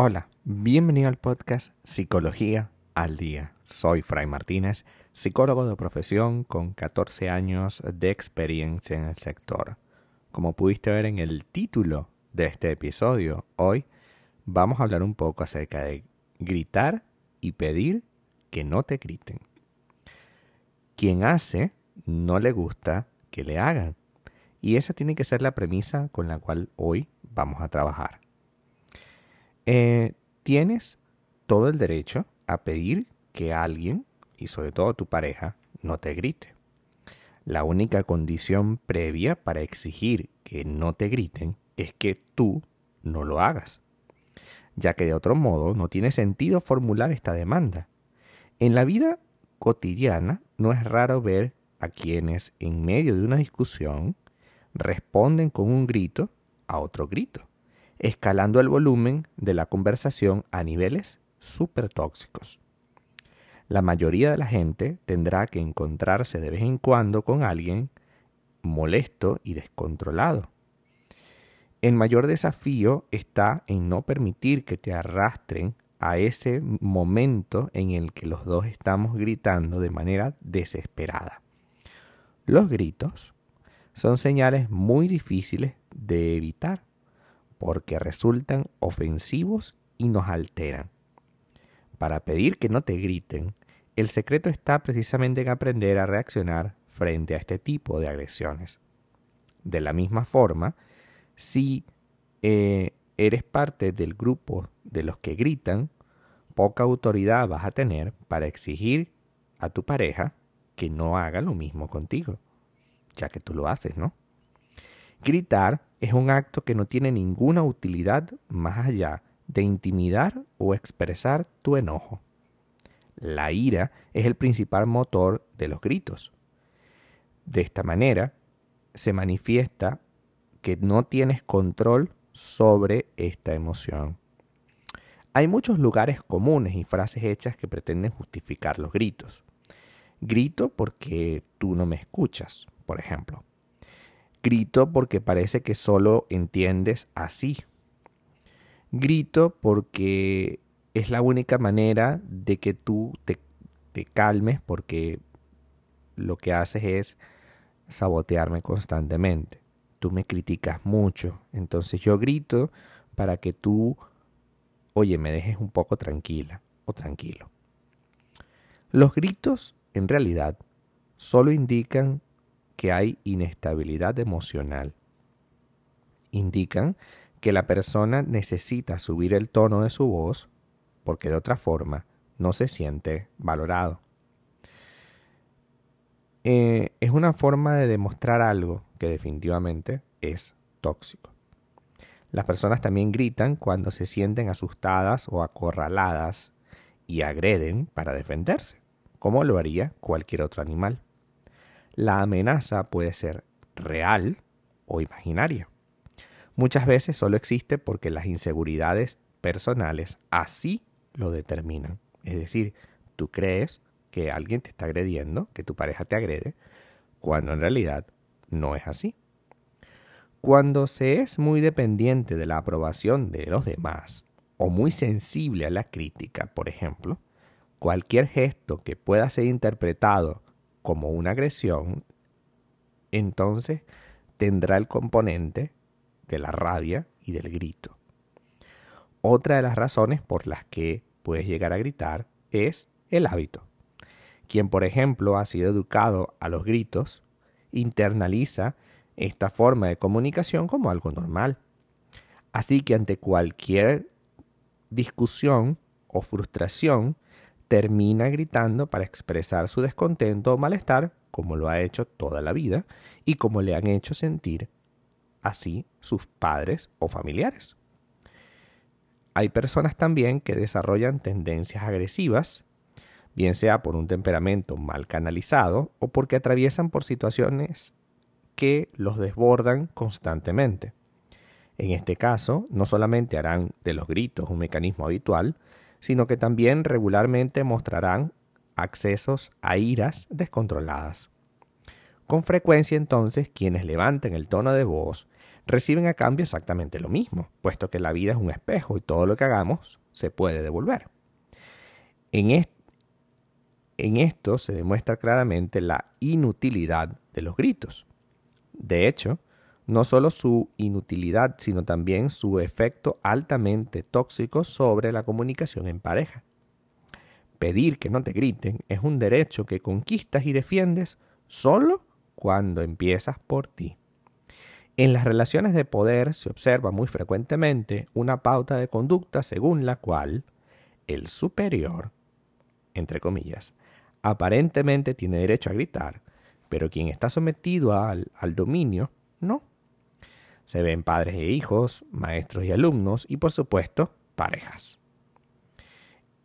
Hola, bienvenido al podcast Psicología al Día. Soy Fray Martínez, psicólogo de profesión con 14 años de experiencia en el sector. Como pudiste ver en el título de este episodio, hoy vamos a hablar un poco acerca de gritar y pedir que no te griten. Quien hace no le gusta que le hagan. Y esa tiene que ser la premisa con la cual hoy vamos a trabajar. Eh, tienes todo el derecho a pedir que alguien, y sobre todo tu pareja, no te grite. La única condición previa para exigir que no te griten es que tú no lo hagas, ya que de otro modo no tiene sentido formular esta demanda. En la vida cotidiana no es raro ver a quienes en medio de una discusión responden con un grito a otro grito escalando el volumen de la conversación a niveles súper tóxicos. La mayoría de la gente tendrá que encontrarse de vez en cuando con alguien molesto y descontrolado. El mayor desafío está en no permitir que te arrastren a ese momento en el que los dos estamos gritando de manera desesperada. Los gritos son señales muy difíciles de evitar porque resultan ofensivos y nos alteran. Para pedir que no te griten, el secreto está precisamente en aprender a reaccionar frente a este tipo de agresiones. De la misma forma, si eh, eres parte del grupo de los que gritan, poca autoridad vas a tener para exigir a tu pareja que no haga lo mismo contigo, ya que tú lo haces, ¿no? Gritar es un acto que no tiene ninguna utilidad más allá de intimidar o expresar tu enojo. La ira es el principal motor de los gritos. De esta manera, se manifiesta que no tienes control sobre esta emoción. Hay muchos lugares comunes y frases hechas que pretenden justificar los gritos. Grito porque tú no me escuchas, por ejemplo. Grito porque parece que solo entiendes así. Grito porque es la única manera de que tú te, calmes porque lo que haces es sabotearme constantemente. Tú me criticas mucho, entonces yo grito para que tú, oye, me dejes un poco tranquila o tranquilo. Los gritos, en realidad, solo indican que hay inestabilidad emocional. Indican que la persona necesita subir el tono de su voz porque de otra forma no se siente valorado. Eh, es una forma de demostrar algo que definitivamente es tóxico. Las personas también gritan cuando se sienten asustadas o acorraladas y agreden para defenderse, como lo haría cualquier otro animal la amenaza puede ser real o imaginaria. Muchas veces solo existe porque las inseguridades personales así lo determinan. Es decir, tú crees que alguien te está agrediendo, que tu pareja te agrede, cuando en realidad no es así. Cuando se es muy dependiente de la aprobación de los demás o muy sensible a la crítica, por ejemplo, cualquier gesto que pueda ser interpretado como una agresión, entonces tendrá el componente de la rabia y del grito. Otra de las razones por las que puedes llegar a gritar es el hábito. Quien, por ejemplo, ha sido educado a los gritos, internaliza esta forma de comunicación como algo normal. Así que ante cualquier discusión o frustración, termina gritando para expresar su descontento o malestar, como lo ha hecho toda la vida y como le han hecho sentir así sus padres o familiares. Hay personas también que desarrollan tendencias agresivas, bien sea por un temperamento mal canalizado o porque atraviesan por situaciones que los desbordan constantemente. En este caso, no solamente harán de los gritos un mecanismo habitual, sino que también regularmente mostrarán accesos a iras descontroladas. Con frecuencia entonces quienes levanten el tono de voz reciben a cambio exactamente lo mismo, puesto que la vida es un espejo y todo lo que hagamos se puede devolver. En, en esto se demuestra claramente la inutilidad de los gritos. De hecho, no solo su inutilidad, sino también su efecto altamente tóxico sobre la comunicación en pareja. Pedir que no te griten es un derecho que conquistas y defiendes solo cuando empiezas por ti. En las relaciones de poder se observa muy frecuentemente una pauta de conducta según la cual el superior, entre comillas, aparentemente tiene derecho a gritar, pero quien está sometido al, al dominio, no. Se ven padres e hijos, maestros y alumnos y por supuesto parejas.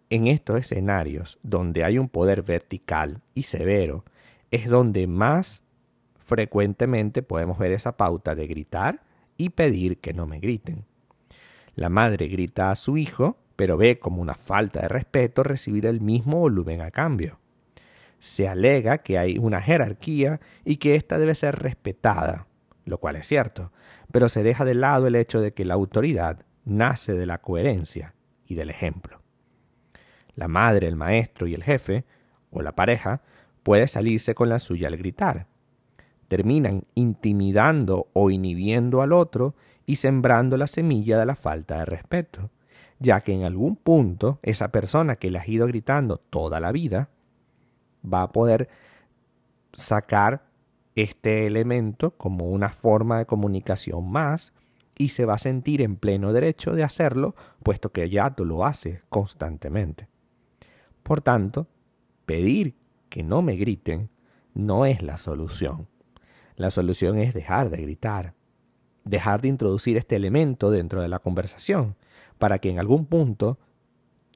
En estos escenarios donde hay un poder vertical y severo, es donde más frecuentemente podemos ver esa pauta de gritar y pedir que no me griten. La madre grita a su hijo, pero ve como una falta de respeto recibir el mismo volumen a cambio. Se alega que hay una jerarquía y que ésta debe ser respetada, lo cual es cierto, pero se deja de lado el hecho de que la autoridad nace de la coherencia y del ejemplo. La madre, el maestro y el jefe, o la pareja, puede salirse con la suya al gritar. Terminan intimidando o inhibiendo al otro y sembrando la semilla de la falta de respeto, ya que en algún punto esa persona que le ha ido gritando toda la vida va a poder sacar este elemento como una forma de comunicación más y se va a sentir en pleno derecho de hacerlo, puesto que ya lo haces constantemente. Por tanto, pedir que no me griten no es la solución. La solución es dejar de gritar, dejar de introducir este elemento dentro de la conversación, para que en algún punto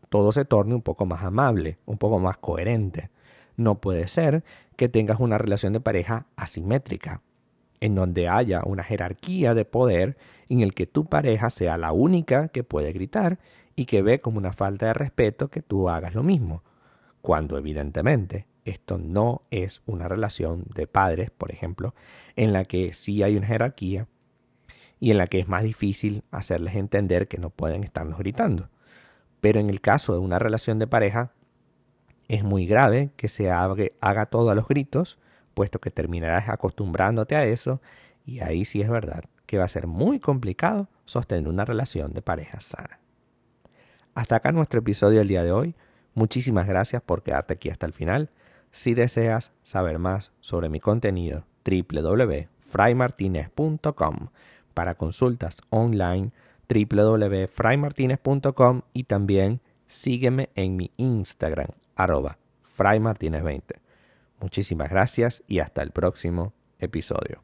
todo se torne un poco más amable, un poco más coherente. No puede ser que tengas una relación de pareja asimétrica, en donde haya una jerarquía de poder en el que tu pareja sea la única que puede gritar y que ve como una falta de respeto que tú hagas lo mismo, cuando evidentemente esto no es una relación de padres, por ejemplo, en la que sí hay una jerarquía y en la que es más difícil hacerles entender que no pueden estarnos gritando. Pero en el caso de una relación de pareja, es muy grave que se haga, todo a los gritos, puesto que terminarás acostumbrándote a eso y ahí sí es verdad que va a ser muy complicado sostener una relación de pareja sana. Hasta acá nuestro episodio del día de hoy. Muchísimas gracias por quedarte aquí hasta el final. Si deseas saber más sobre mi contenido, www.fraymartinez.com. Para consultas online, www.fraymartinez.com y también sígueme en mi Instagram, arroba fraymartinez20. Muchísimas gracias y hasta el próximo episodio.